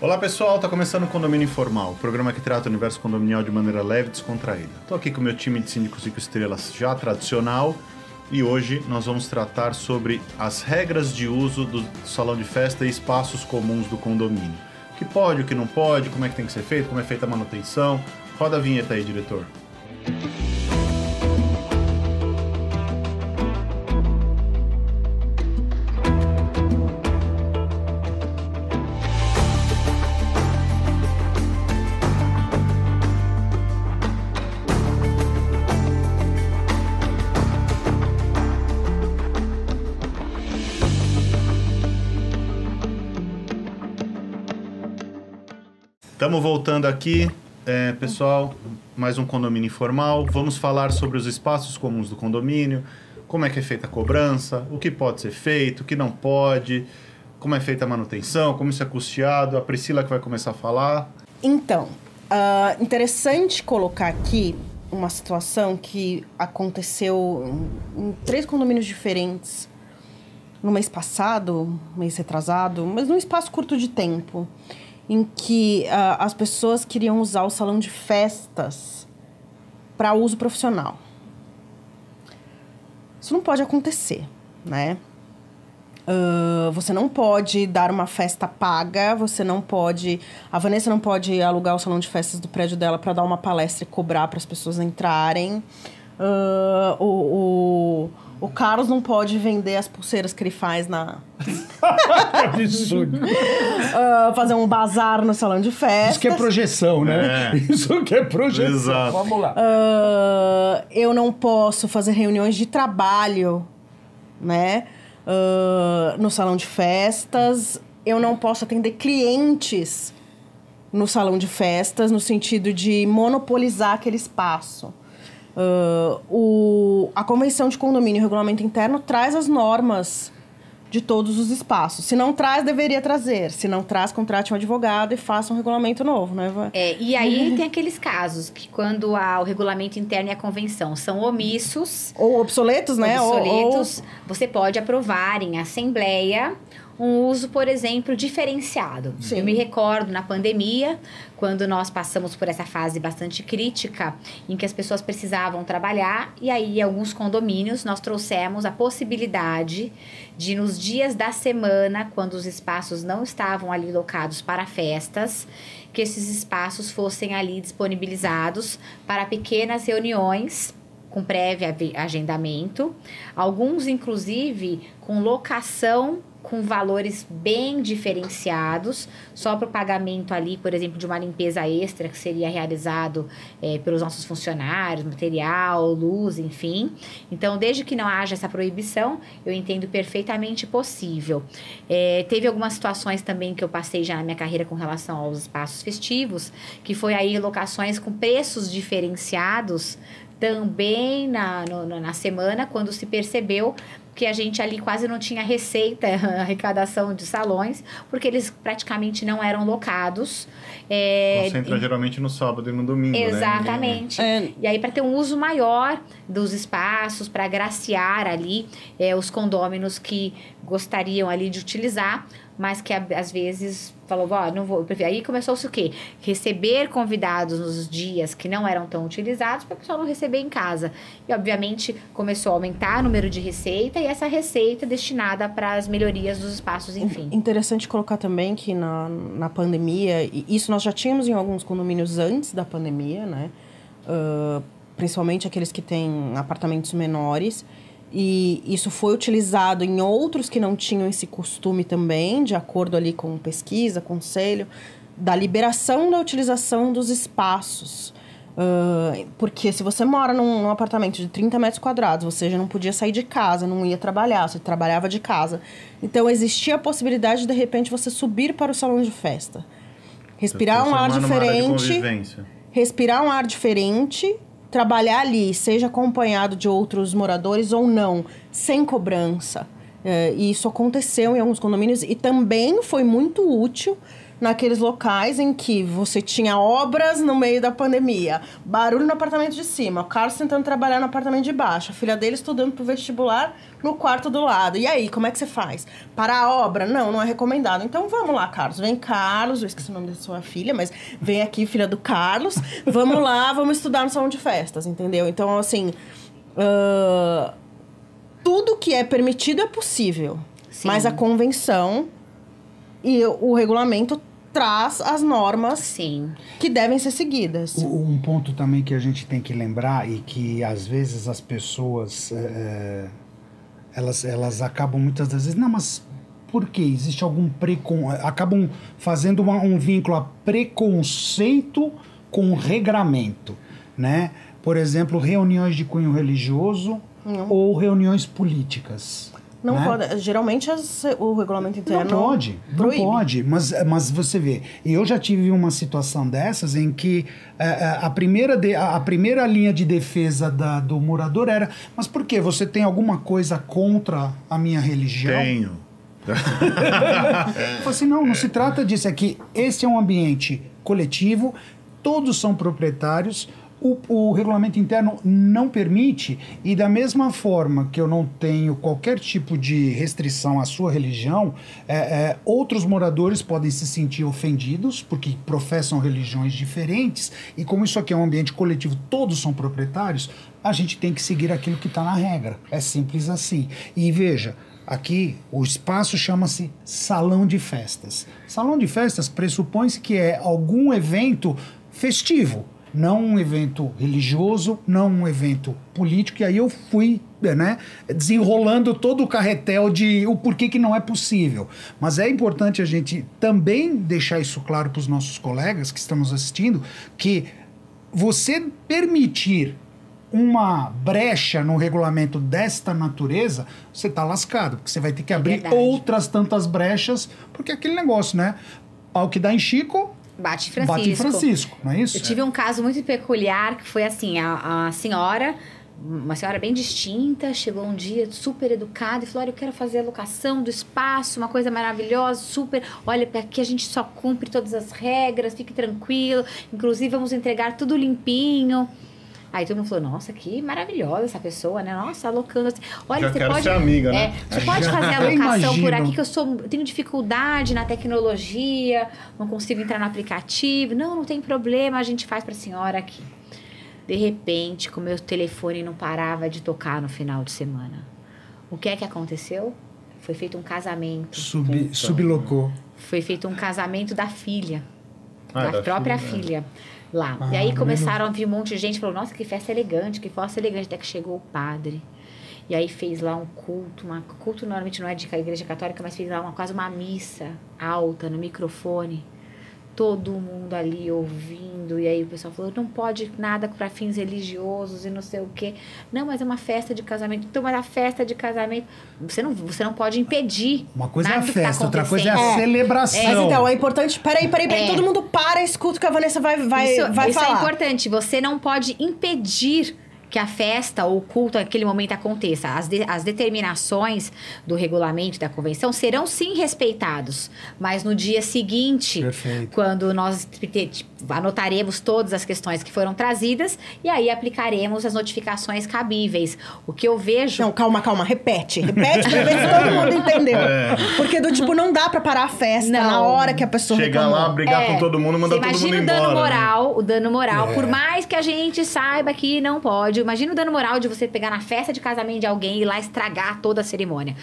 Olá pessoal, está começando o Condomínio Informal, o programa que trata o universo condominial de maneira leve e descontraída. Estou aqui com o meu time de síndicos 5 estrelas já tradicional e hoje nós vamos tratar sobre as regras de uso do salão de festa e espaços comuns do condomínio. O que pode, o que não pode, como é que tem que ser feito, como é feita a manutenção. Roda a vinheta aí, diretor. Estamos voltando aqui, é, pessoal, mais um condomínio informal. Vamos falar sobre os espaços comuns do condomínio, como é que é feita a cobrança, o que pode ser feito, o que não pode, como é feita a manutenção, como isso é custeado. A Priscila que vai começar a falar. Então, uh, interessante colocar aqui uma situação que aconteceu em, três condomínios diferentes. No mês passado, mês retrasado, mas num espaço curto de tempo em que uh, as pessoas queriam usar o salão de festas para uso profissional. Isso não pode acontecer, né? Uh, você não pode dar uma festa paga, você não pode. A Vanessa não pode alugar o salão de festas do prédio dela para dar uma palestra e cobrar para as pessoas entrarem. Uh, o, o o Carlos não pode vender as pulseiras que ele faz na. Absurdo. uh, fazer um bazar no salão de festa. Isso que é projeção, né? É. Isso que é projeção. Exato. Vamos lá. Uh, eu não posso fazer reuniões de trabalho, né? Uh, no salão de festas. Eu não posso atender clientes no salão de festas, no sentido de monopolizar aquele espaço. Uh, o, a Convenção de Condomínio e Regulamento Interno traz as normas de todos os espaços. Se não traz, deveria trazer. Se não traz, contrate um advogado e faça um regulamento novo, né? É, e aí tem aqueles casos que quando há o regulamento interno e a convenção são omissos... Ou obsoletos, né? Obsoletos. Ou, ou... Você pode aprovar em assembleia um uso, por exemplo, diferenciado. Sim. Eu me recordo na pandemia, quando nós passamos por essa fase bastante crítica, em que as pessoas precisavam trabalhar, e aí, em alguns condomínios, nós trouxemos a possibilidade de, nos dias da semana, quando os espaços não estavam ali locados para festas, que esses espaços fossem ali disponibilizados para pequenas reuniões com prévio agendamento, alguns inclusive com locação com valores bem diferenciados, só para o pagamento ali, por exemplo, de uma limpeza extra que seria realizado é, pelos nossos funcionários, material, luz, enfim. Então, desde que não haja essa proibição, eu entendo perfeitamente possível. É, teve algumas situações também que eu passei já na minha carreira com relação aos espaços festivos, que foi aí locações com preços diferenciados também na, no, na semana, quando se percebeu que a gente ali quase não tinha receita, arrecadação de salões, porque eles praticamente não eram locados. É, Concentra e, geralmente no sábado e no domingo, né? Exatamente. Né? E aí, para ter um uso maior dos espaços, para agraciar ali é, os condôminos que gostariam ali de utilizar, mas que às vezes falou, ó, não vou. Aí começou-se o quê? Receber convidados nos dias que não eram tão utilizados para o pessoal não receber em casa. E, obviamente, começou a aumentar o número de receita e essa receita destinada para as melhorias dos espaços, enfim. Interessante colocar também que na, na pandemia, e isso nós já tínhamos em alguns condomínios antes da pandemia, né? Uh, principalmente aqueles que têm apartamentos menores e isso foi utilizado em outros que não tinham esse costume também, de acordo ali com pesquisa, conselho, da liberação da utilização dos espaços. Uh, porque se você mora num, num, apartamento de 30 metros quadrados, você já não podia sair de casa, não ia trabalhar, você trabalhava de casa. Então existia a possibilidade de, de repente, você subir para o salão de festa. Respirar um ar diferente. Respirar um ar diferente trabalhar ali, seja acompanhado de outros moradores ou não, sem cobrança. É, e isso aconteceu em alguns condomínios e também foi muito útil naqueles locais em que você tinha obras no meio da pandemia, barulho no apartamento de cima, o Carlos tentando trabalhar no apartamento de baixo, a filha dele estudando pro vestibular no quarto do lado. E aí, como é que você faz? Para a obra? Não, não é recomendado. Então vamos lá, Carlos. Vem, Carlos, eu esqueci o nome da sua filha, mas vem aqui, filha do Carlos. Vamos lá, vamos estudar no salão de festas, entendeu? Então, assim. Uh, tudo que é permitido é possível. Sim. Mas a convenção e o regulamento traz as normas Sim. que devem ser seguidas. Um ponto também que a gente tem que lembrar e que às vezes as pessoas é, elas, elas acabam muitas das vezes, não, mas por que? Existe algum precon... acabam fazendo uma- um vínculo a preconceito com regramento, né? Por exemplo, reuniões de cunho religioso ou reuniões políticas. Não né? pode. Geralmente as- o regulamento interno. Não pode, não proíbe. pode. Mas, mas você vê, eu já tive uma situação dessas em que eh, eh, a, primeira de- a a primeira linha de defesa da- do morador era: mas por que? Você tem alguma coisa contra a minha religião? Tenho. Eu falei assim: não, não se trata disso. É que esse é um ambiente coletivo, todos são proprietários. O, o regulamento interno não permite, e da mesma forma que eu não tenho qualquer tipo de restrição à sua religião, é, é, outros moradores podem se sentir ofendidos, porque professam religiões diferentes, e como isso aqui é um ambiente coletivo, todos são proprietários, a gente tem que seguir aquilo que está na regra. É simples assim. E veja, Aqui, o espaço chama-se salão de festas. Salão de festas pressupõe-se que é algum evento festivo, não um evento religioso, não um evento político. E aí eu fui né, desenrolando todo o carretel de o porquê que não é possível. Mas é importante a gente também deixar isso claro para os nossos colegas que estão nos assistindo, que você permitir uma brecha no regulamento desta natureza, você tá lascado, porque você vai ter que abrir verdade. outras tantas brechas, porque é aquele negócio, né? Pau que dá em Chico, Bate em Francisco. bate em Francisco, não é isso? Eu tive um caso muito peculiar que foi assim: a, a senhora, uma senhora bem distinta, chegou um dia super educada e falou: Olha, eu quero fazer a locação do espaço, uma coisa maravilhosa, super. Olha, aqui a gente só cumpre todas as regras, fique tranquilo. Inclusive, vamos entregar tudo limpinho. Aí todo mundo falou, nossa, que maravilhosa essa pessoa, né? Nossa, alocando assim. Olha, Já você quero pode. ser amiga, né? É, você pode fazer a alocação por aqui, que eu sou, eu tenho dificuldade na tecnologia, não consigo entrar no aplicativo. Não, não tem problema, a gente faz pra senhora aqui. De repente, com o meu telefone não parava de tocar no final de semana. O que é que aconteceu? Foi feito um casamento. Sub, sublocou. Foi feito um casamento da filha. Ah, da, da própria filha, filha. Lá. Ah, e aí menos- começaram a vir um monte de gente falou: Nossa, que festa elegante, que festa elegante. Até que chegou o padre. E aí fez lá um culto, uma culto normalmente não é de igreja católica, mas fez lá uma, quase uma missa alta no microfone. Todo mundo ali ouvindo. E aí o pessoal falou: não pode nada para fins religiosos e não sei o quê. Não, mas é uma festa de casamento. Então, mas a festa de casamento. Você não, você não pode impedir. Uma coisa é a tá festa, outra coisa é a acontecendo. celebração. Mas então, é importante. Peraí, peraí, peraí. É. Todo mundo para, escuta o que a Vanessa vai, vai, isso vai isso é falar. importante. Você não pode impedir que a festa ou o culto naquele momento aconteça. As, de- as determinações do regulamento da convenção serão sim respeitados, mas no dia seguinte, Perfeito. quando nós anotaremos todas as questões que foram trazidas e aí aplicaremos as notificações cabíveis. O que eu vejo Não, calma, calma. Repete. Repete pra ver se todo mundo entendeu. Porque do tipo, não dá pra parar a festa Não. na hora que a pessoa Chegar reclamou. lá, brigar É, com todo mundo, mandar todo mundo imagina embora. o dano né? moral, o dano moral, É. por mais que a gente saiba que não pode. Imagina o dano moral de você pegar na festa de casamento de alguém e ir lá estragar toda a cerimônia.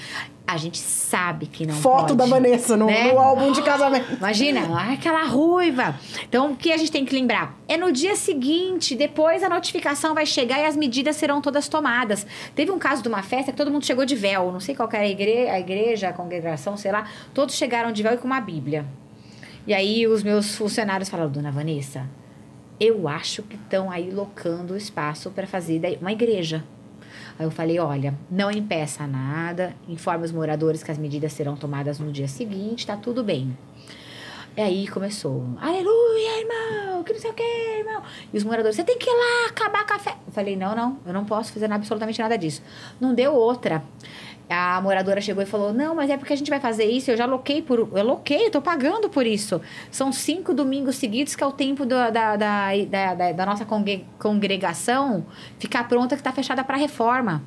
A gente sabe que não Foto pode. da Vanessa no, né? no álbum de casamento. Imagina, ah, aquela ruiva. Então, o que a gente tem que lembrar? É no dia seguinte, depois a notificação vai chegar e as medidas serão todas tomadas. Teve um caso de uma festa que todo mundo chegou de véu. Não sei qual era a igreja, a, igreja, a congregação, sei lá. Todos chegaram de véu e com uma bíblia. E aí os meus funcionários falaram, dona Vanessa, eu acho que estão aí locando o espaço para fazer uma igreja. Aí eu falei, olha, não impeça nada, informe os moradores que as medidas serão tomadas no dia seguinte, tá tudo bem. E aí começou, aleluia, irmão, que não sei o que, irmão. E os moradores, você tem que ir lá acabar a festa. Eu falei, não, não, eu não posso fazer absolutamente nada disso. Não deu outra. A moradora chegou e falou: Não, mas é porque a gente vai fazer isso. Eu já aloquei por. Eu aloquei, eu tô pagando por isso. São cinco domingos seguidos, que é o tempo do- da, da, da, da, nossa congre- congregação ficar pronta, que tá fechada para reforma.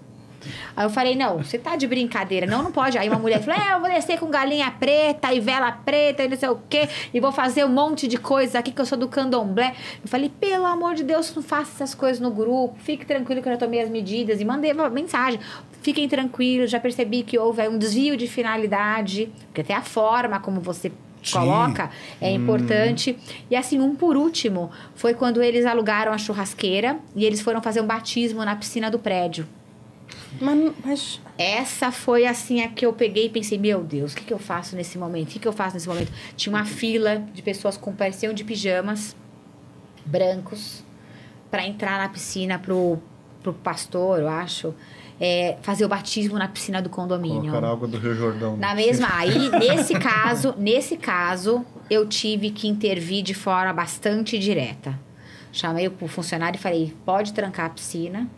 Aí eu falei, não, você tá de brincadeira. Não, não pode. Aí uma mulher falou, é, eu vou descer com galinha preta e vela preta e não sei o quê. E vou fazer um monte de coisas aqui que eu sou do candomblé. Eu falei, pelo amor de Deus, não faça essas coisas no grupo. Fique tranquilo que eu já tomei as medidas. E mandei uma mensagem. Fiquem tranquilos, já percebi que houve um desvio de finalidade. Porque até a forma como você Sim. coloca é importante. E assim, um por último, foi quando eles alugaram a churrasqueira e eles foram fazer um batismo na piscina do prédio. Mas, mas Essa foi assim a que eu peguei e pensei, meu Deus, o que, que eu faço nesse momento? O que, que eu faço nesse momento? Tinha uma fila de pessoas com pareciam de pijamas brancos para entrar na piscina pro, pro pastor, eu acho, é, fazer o batismo na piscina do condomínio. Colocar água do Rio Jordão. Na mesma. Aí, nesse caso, nesse caso, eu tive que intervir de forma bastante direta. Chamei o funcionário e falei: pode trancar a piscina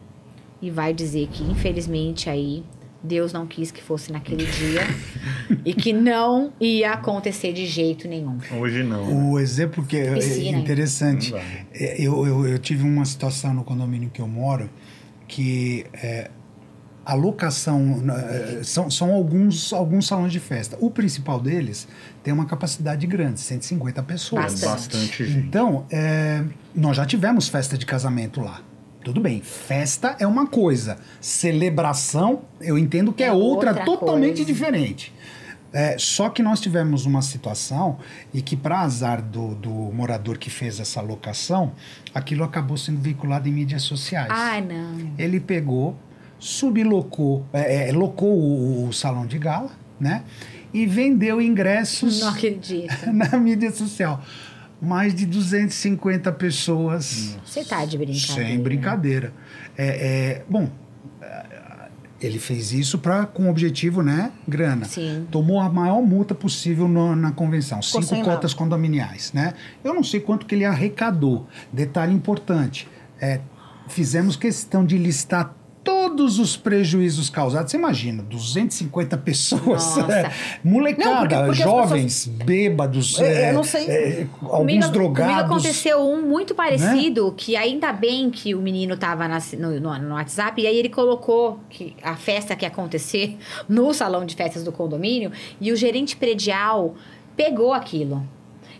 e vai dizer que, infelizmente, aí Deus não quis que fosse naquele dia e que não ia acontecer de jeito nenhum. Hoje não. O exemplo que é Piscina, interessante, é, eu, eu, eu tive uma situação no condomínio que eu moro que é, a locação é, são, são alguns, alguns salões de festa. O principal deles tem uma capacidade grande, 150 pessoas. Bastante. Bastante gente. Então, é, nós já tivemos festa de casamento lá. Tudo bem, festa é uma coisa, celebração eu entendo que é, É outra, outra totalmente coisa. diferente. É, só que nós tivemos uma situação e que, para azar do, do morador que fez essa locação, aquilo acabou sendo veiculado em mídias sociais. Ai, não. Ele pegou, sublocou, é, é, locou o, o salão de gala, né? E vendeu ingressos Não acredito. na mídia social. Mais de 250 pessoas. Você tá de brincadeira. Sem brincadeira. É, é, bom, é, ele fez isso pra, com o objetivo, né? Grana. Sim. Tomou a maior multa possível no- na convenção. Ficou cinco cotas condominiais, né? Eu não sei quanto que ele arrecadou. Detalhe importante. é, fizemos questão de listar todos os prejuízos causados. Você imagina, 250 pessoas, é, molecada, Não, porque- porque jovens, bêbados, É, é, não sei. é, alguns Comigo, drogados. comigo aconteceu um muito parecido, que ainda bem que o menino tava na- no, no- no WhatsApp, e aí ele colocou que a festa que ia acontecer no salão de festas do condomínio, e o gerente predial pegou aquilo.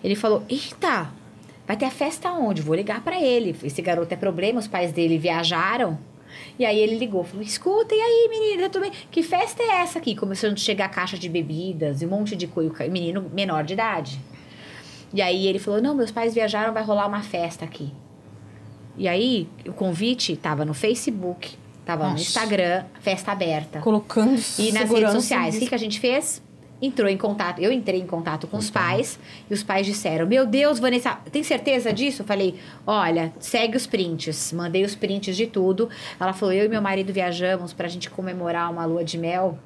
Ele falou: Eita, vai ter a festa onde? Vou ligar pra ele. Esse garoto é problema, os pais dele viajaram. E aí ele ligou, falou: escuta, e aí, menina, tudo bem? Que festa é essa aqui? Começando a chegar caixa de bebidas e um monte de coisa. Menino menor de idade. E aí ele falou: Não, meus pais viajaram, vai rolar uma festa aqui. E aí, o convite tava no Facebook, tava no Nossa. Instagram, festa aberta. colocando E nas redes sociais. O que, que a gente fez? Entrou em contato. Eu entrei em contato com os pais e os pais disseram: Meu Deus, Vanessa, tem certeza disso? Eu falei: Olha, segue os prints. Mandei os prints de tudo. Ela falou: Eu e meu marido viajamos pra gente comemorar uma lua de mel.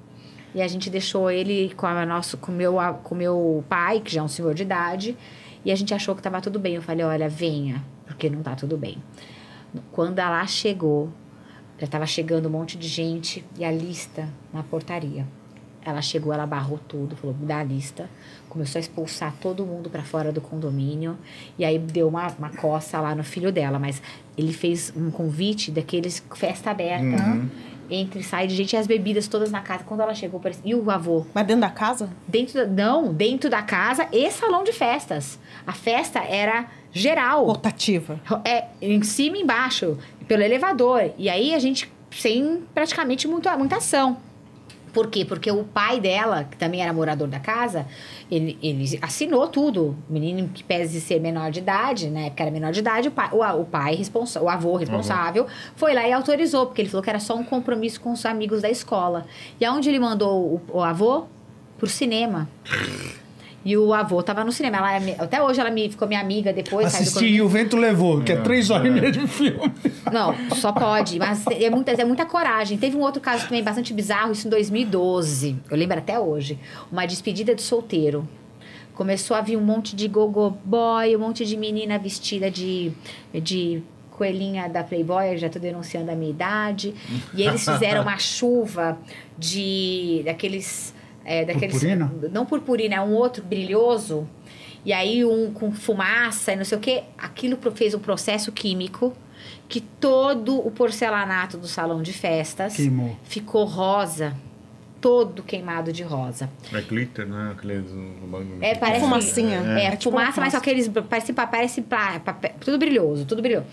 E a gente deixou ele com, a nosso, com, meu, a- com meu pai, que já é um senhor de idade. E a gente achou que tava tudo bem. Eu falei: Olha, venha, porque não tá tudo bem. Quando ela chegou, já tava chegando um monte de gente e a lista na portaria. Ela chegou, ela barrou tudo, falou, me dá a lista. Começou a expulsar todo mundo pra fora do condomínio. E aí deu uma, uma coça lá no filho dela. Mas ele fez um convite daqueles festa aberta. Uhum. Entre e sai de gente e as bebidas todas na casa. Quando ela chegou, parecia... e o avô? Mas dentro da casa? Dentro da... Não, dentro da casa e salão de festas. A festa era geral. Rotativa. É, em cima e embaixo, pelo elevador. E aí a gente sem praticamente muito, muita ação. Por quê? Porque o pai dela, que também era morador da casa, ele, ele assinou tudo. O menino que pese ser menor de idade, na época era menor de idade, o pai, o, o pai responsa, o avô responsável, foi lá e autorizou, porque ele falou que era só um compromisso com os amigos da escola. E aonde ele mandou o, o avô? Pro cinema. E o avô tava no cinema. Ela, é até hoje ela me, ficou minha amiga depois. Assisti e o vento levou, que é, três horas e meia de filme. não, só pode, mas é muita, é muita coragem. Teve um outro caso também bastante bizarro, isso em 2012. Eu lembro até hoje. Uma despedida de solteiro. Começou a vir um monte de gogo boy, um monte de menina vestida de, de coelhinha da Playboy, eu já tô denunciando a minha idade. E eles fizeram uma chuva de daqueles. É, daqueles Purpurina? Não purpurina, é um outro brilhoso. E aí um com fumaça e não sei o quê. Aquilo fez um processo químico que todo o porcelanato do salão de festas Queimou. ficou rosa. Todo queimado de rosa. É glitter, né? Aquele do- do- É, parece. fumacinha. É, É tipo fumaça, uma mas só aqueles. Parece, parece papel, tudo brilhoso, tudo brilhoso.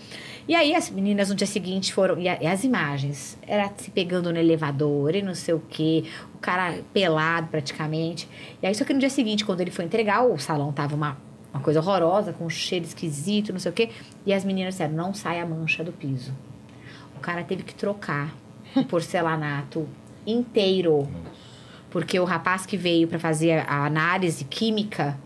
E aí as meninas no dia seguinte foram. E, a- e as imagens? Era se pegando no elevador e não sei o quê. O cara pelado praticamente. E aí, só que no dia seguinte, quando ele foi entregar, o salão tava uma, uma coisa horrorosa, com um cheiro esquisito, não sei o quê. E as meninas disseram: não sai a mancha do piso. O cara teve que trocar o porcelanato inteiro. Porque o rapaz que veio para fazer a análise química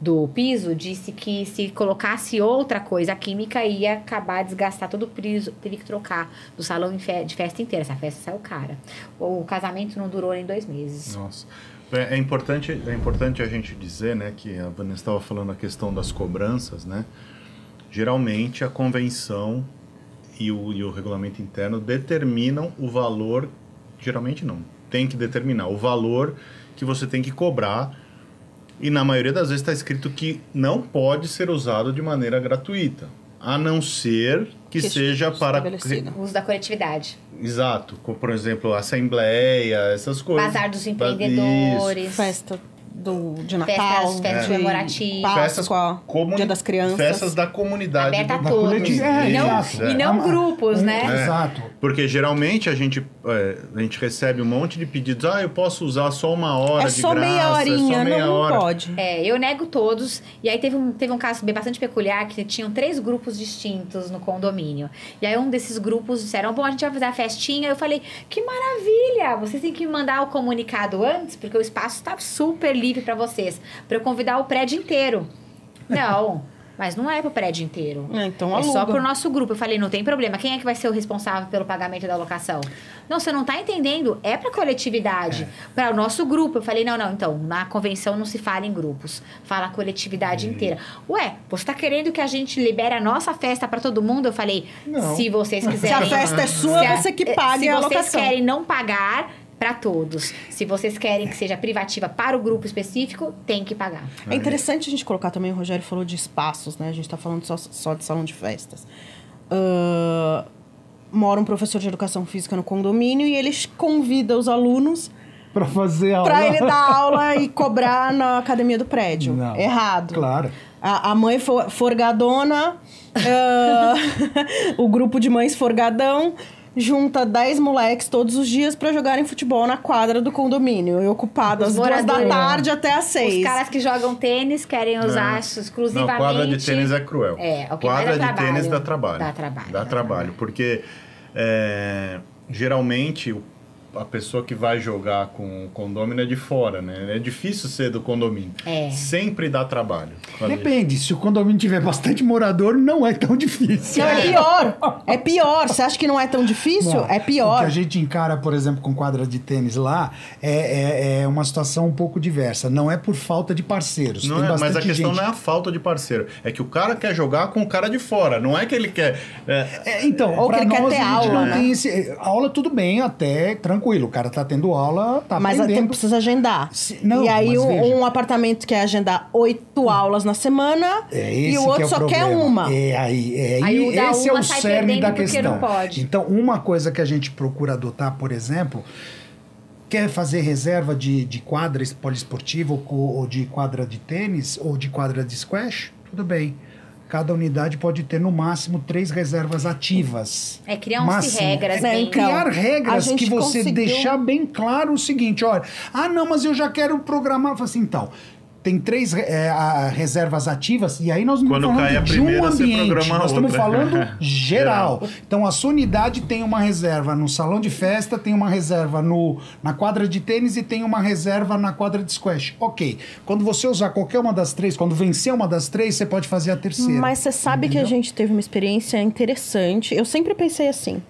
do piso disse que se colocasse outra coisa química ia acabar desgastar todo o piso, teve que trocar do salão de festa inteira. Essa festa saiu cara. O casamento não durou nem dois meses. Nossa. É, é importante, é importante a gente dizer, né, que a Vanessa estava falando a questão das cobranças, né? Geralmente a convenção e o, e o regulamento interno determinam o valor, geralmente não, tem que determinar o valor que você tem que cobrar e na maioria das vezes está escrito que não pode ser usado de maneira gratuita, a não ser que, Que seja para. O uso da coletividade. Exato, como, por exemplo, assembleia, essas coisas. Bazar dos empreendedores. Festa do, de Natal, Festas- festas de comemorativas. Páscoa, comuni- Dia das Crianças. Festas da comunidade. Aberta a do- Da todos. É, e não, exato. e não É. grupos, Um- né? Exato. Porque geralmente a gente, é, a gente recebe um monte de pedidos. Ah, eu posso usar só uma hora É de só graça. meia é só horinha, meia não, hora. não pode. É, eu nego todos. E aí teve um, teve um caso bem bastante peculiar que tinham três grupos distintos no condomínio. E aí um desses grupos disseram: Bom, a gente vai fazer a festinha. Eu falei: Que maravilha! Vocês têm que me mandar o comunicado antes, porque o espaço está super livre para vocês. Para eu convidar o prédio inteiro. Não. Mas não é pro prédio inteiro. É, então é só aluga. pro nosso grupo. Eu falei, não tem problema. Quem é que vai ser o responsável pelo pagamento da locação? Não, você não tá entendendo. É pra coletividade. Para o nosso grupo. Eu falei, não, não. Então, na convenção não se fala em grupos. Fala a coletividade inteira. Ué, você tá querendo que a gente libere a nossa festa pra todo mundo? Eu falei, Não. se vocês Se quiserem... a festa é sua, Se a- você que pague Se a vocês locação. querem não pagar... Pra todos. Se vocês querem que seja privativa para o grupo específico, tem que pagar. É interessante a gente colocar também, o Rogério falou de espaços, né? A gente tá falando só, só de salão de festas. Ah, mora um professor de educação física no condomínio e ele convida os alunos Pra fazer aula. pra ele dar aula e cobrar na academia do prédio. Não. Errado. Claro. A, a mãe for- forgadona, ah, o grupo de mães forgadão, junta 10 moleques todos os dias pra jogarem futebol na quadra do condomínio. E ocupado às duas da tarde até às seis. Os caras que jogam tênis querem usar Não. exclusivamente... Não, quadra de tênis é cruel. É, o que quadra de trabalho. tênis dá trabalho. Dá trabalho, Dá dá trabalho, porque é, geralmente o- a pessoa que vai jogar com o condomínio é de fora, né? É difícil ser do condomínio. É. Sempre dá trabalho. Depende, se o condomínio tiver bastante morador, não é tão difícil. Não, é pior. É pior. Você acha que não é tão difícil? Não, é O que pior. a gente encara, por exemplo, com quadra de tênis lá, é, é, é uma situação um pouco diversa. Não é por falta de parceiros. Não Tem é, mas a questão gente. não é a falta de parceiro. É que o cara quer jogar com o cara de fora. Não é que ele quer. é, É, então, Ou que ele quer nós, ter a gente aula, né? esse... Aula tudo bem, até tranquilo. O cara tá tendo aula, tá Mas aprendendo. tem, precisa agendar. Se- não, e aí mas um, veja. um apartamento quer agendar oito aulas na semana É e o que outro é o só problema. quer uma. É aí, é aí, Aí esse é o cerne da questão. não pode. Então, uma coisa que a gente procura adotar, por exemplo, quer fazer reserva de, de quadra poliesportiva ou, ou de quadra de tênis ou de quadra de squash, tudo bem. Cada unidade pode ter no máximo três reservas ativas. É, criam-se Máximo. regras É Então, bem... criar regras que você conseguiu- deixar bem claro o seguinte, olha, ah não, mas eu já quero programar, assim, então, tem três é, a- reservas ativas e aí nós não Quando estamos cai a falando de primeira, um ambiente, nós estamos outra. falando geral. Geral. Então a sua unidade tem uma reserva no salão de festa, tem uma reserva no, na quadra de tênis e tem uma reserva na quadra de squash. Ok. Quando você usar qualquer uma das três, quando vencer uma das três, você pode fazer a terceira. Mas você sabe que a gente teve uma experiência interessante. Eu sempre pensei assim.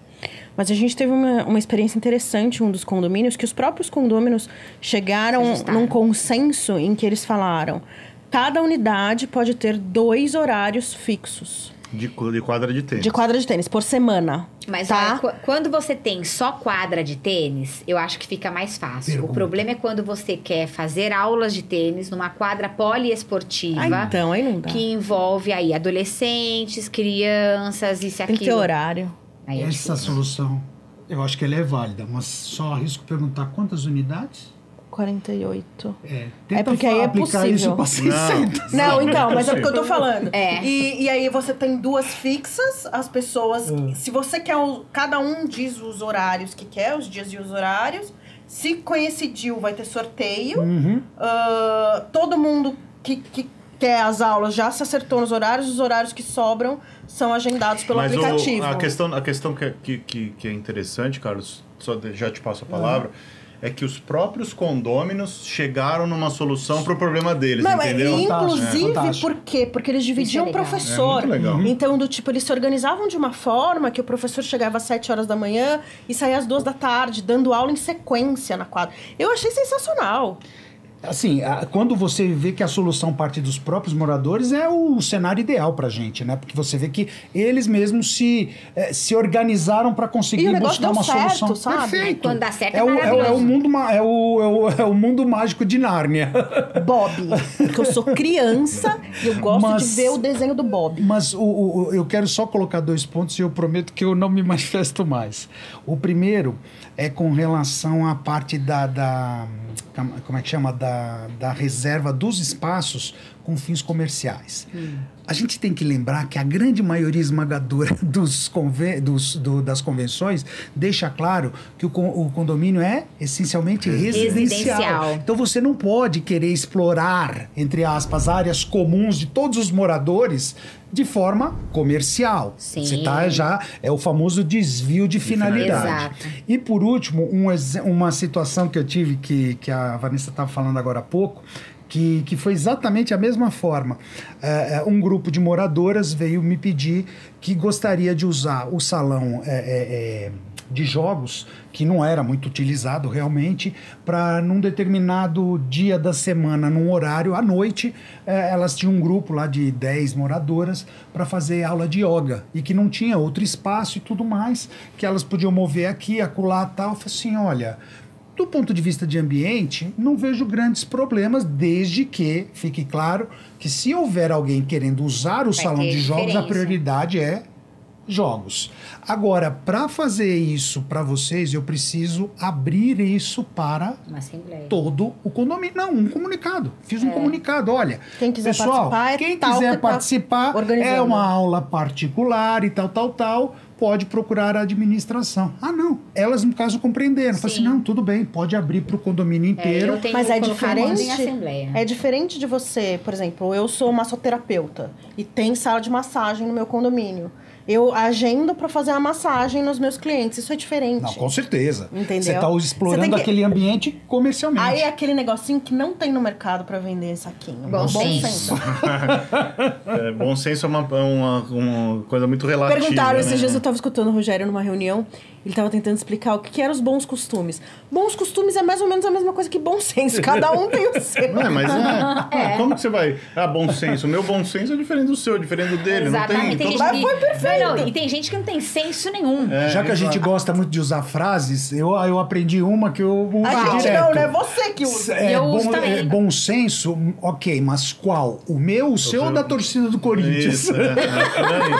Mas a gente teve uma, uma experiência interessante em um dos condomínios, que os próprios condôminos chegaram Ajustaram. num consenso em que eles falaram: cada unidade pode ter dois horários fixos. De, de quadra de tênis. de quadra de tênis por semana. Mas tá? olha, qu- quando você tem só quadra de tênis, eu acho que fica mais fácil. Pergunta. O problema é quando você quer fazer aulas de tênis numa quadra poliesportiva. Ah, então, aí não dá. Que envolve aí adolescentes, crianças, isso e Tem que ter aquilo. horário. Aí é Essa difícil. solução, eu acho que ela é válida, mas só arrisco perguntar quantas unidades? 48. É, É porque aí é possível. isso para 600. Não, então, mas é porque eu tô falando. É. E, e aí você tem duas fixas, as pessoas. Se você quer. o- cada um diz os horários que quer, os dias e os horários. Se coincidiu, vai ter sorteio. Uhum. Ah, todo mundo que, que quer as aulas já se acertou nos horários, os horários que sobram são agendados pelo Mas o- aplicativo. a questão, a questão que, é- que, que, que é interessante, Carlos, só de- já te passo a palavra, é que os próprios condôminos chegaram numa solução pro problema deles, Não, é, entendeu? e Fantástico, inclusive, é, por quê? Porque eles dividiam o professor. É muito legal. Então, do tipo, eles se organizavam de uma forma que o professor chegava às 7 horas da manhã e saía às 2 da tarde, dando aula em sequência na quadra. Eu achei sensacional. Assim, quando você vê que a solução parte dos próprios moradores, é o cenário ideal pra gente, né? Porque você vê que eles mesmos se, eh, se organizaram para conseguir buscar uma certo, solução. sabe? Perfeito. Quando dá certo, é é o, é, o, é o mundo é o, é o, é o mundo mágico de Nárnia. Bob. Porque eu sou criança e eu gosto Mas- de ver o desenho do Bob. Mas o- o- eu quero só colocar dois pontos e eu prometo que eu não me manifesto mais. O primeiro é com relação à parte da, da como é que chama? Da, da reserva dos espaços com fins comerciais. A gente tem que lembrar que a grande maioria esmagadora dos conven- dos- do- das convenções deixa claro que o, con- o condomínio é essencialmente residencial. Residencial. Então você não pode querer explorar, entre aspas, áreas comuns de todos os moradores de forma comercial. Sim. Você tá já é o famoso desvio de finalidade. Exato. E por último, um uma situação que eu tive que, que a Vanessa estava falando agora há pouco, que, que foi exatamente a mesma forma. É, é, um grupo de moradoras veio me pedir que gostaria de usar o salão é, é, é, de jogos, que não era muito utilizado realmente, para num determinado dia da semana, num horário, à noite, elas tinham um grupo lá de 10 moradoras para fazer aula de yoga e que não tinha outro espaço e tudo mais, que elas podiam mover aqui, acolá tal. Eu falei assim: olha. Do ponto de vista de ambiente, não vejo grandes problemas, desde que fique claro que se houver alguém querendo usar o Vai salão de jogos, a prioridade é jogos. Agora, para fazer isso para vocês, eu preciso abrir isso para todo o condomínio. Não, um comunicado. Fiz um É. comunicado. Olha, Quem quiser pessoal, participar, é quem quiser que tá participar, é organizando. uma aula particular e tal, tal, tal. Pode procurar a administração. Ah, não. Elas, no caso, compreenderam. Falei assim: Sim. não, tudo bem, pode abrir para o condomínio É, inteiro. eu tenho Mas é diferente. assembleia. É diferente de você, por exemplo, eu sou massoterapeuta e tem sala de massagem no meu condomínio. Eu agendo para fazer a massagem nos meus clientes. Isso é diferente. Não, com certeza. Entendeu? Você está Você explorando que- aquele ambiente comercialmente. Aí é aquele negocinho que não tem no mercado para vender saquinho. Bom senso. É, bom senso é uma, uma, uma coisa muito relativa. Perguntaram, né? esses dias eu estava escutando o Rogério numa reunião, ele estava tentando explicar o que, que eram os bons costumes. Bons costumes é mais ou menos a mesma coisa que bom senso, cada um tem o seu. Não é, mas é. Como que você vai. Ah, bom senso. O meu bom senso é diferente do seu, é diferente do dele. Exatamente. Não tem. Tem todo- gente que... Mas foi perfeito. Não, não, e tem gente que não tem senso nenhum. É, Já que a gente gosta muito de usar frases, eu, eu aprendi uma que eu uso A gente direto. não, né? Você que usa. É, Eu uso bom, também. é, bom senso, ok, mas qual? O meu, o seu ou da torcida do Corinthians? Isso, é, é, aí.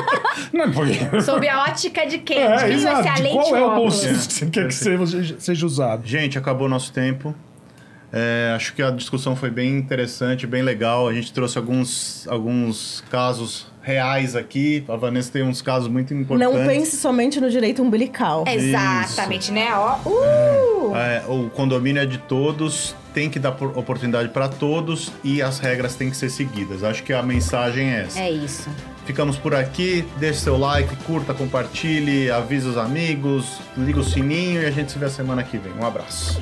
Não, é porque... Sob a ótica de quem? É, de quem vai ser a lente qual é o bom que você quer que seja, seja usado? Gente, acabou nosso tempo. É, acho que a discussão foi bem interessante, bem legal. A gente trouxe alguns, alguns casos reais aqui. A Vanessa tem uns casos muito importantes. Não pense somente no direito umbilical. Exatamente, né? Ó, uh! É, o condomínio é de todos, tem que dar por- oportunidade para todos e as regras têm que ser seguidas. Acho que a mensagem é essa. É isso. Ficamos por aqui. Deixe seu like, curta, compartilhe, avise os amigos, liga o sininho e a gente se vê a semana que vem. Um abraço.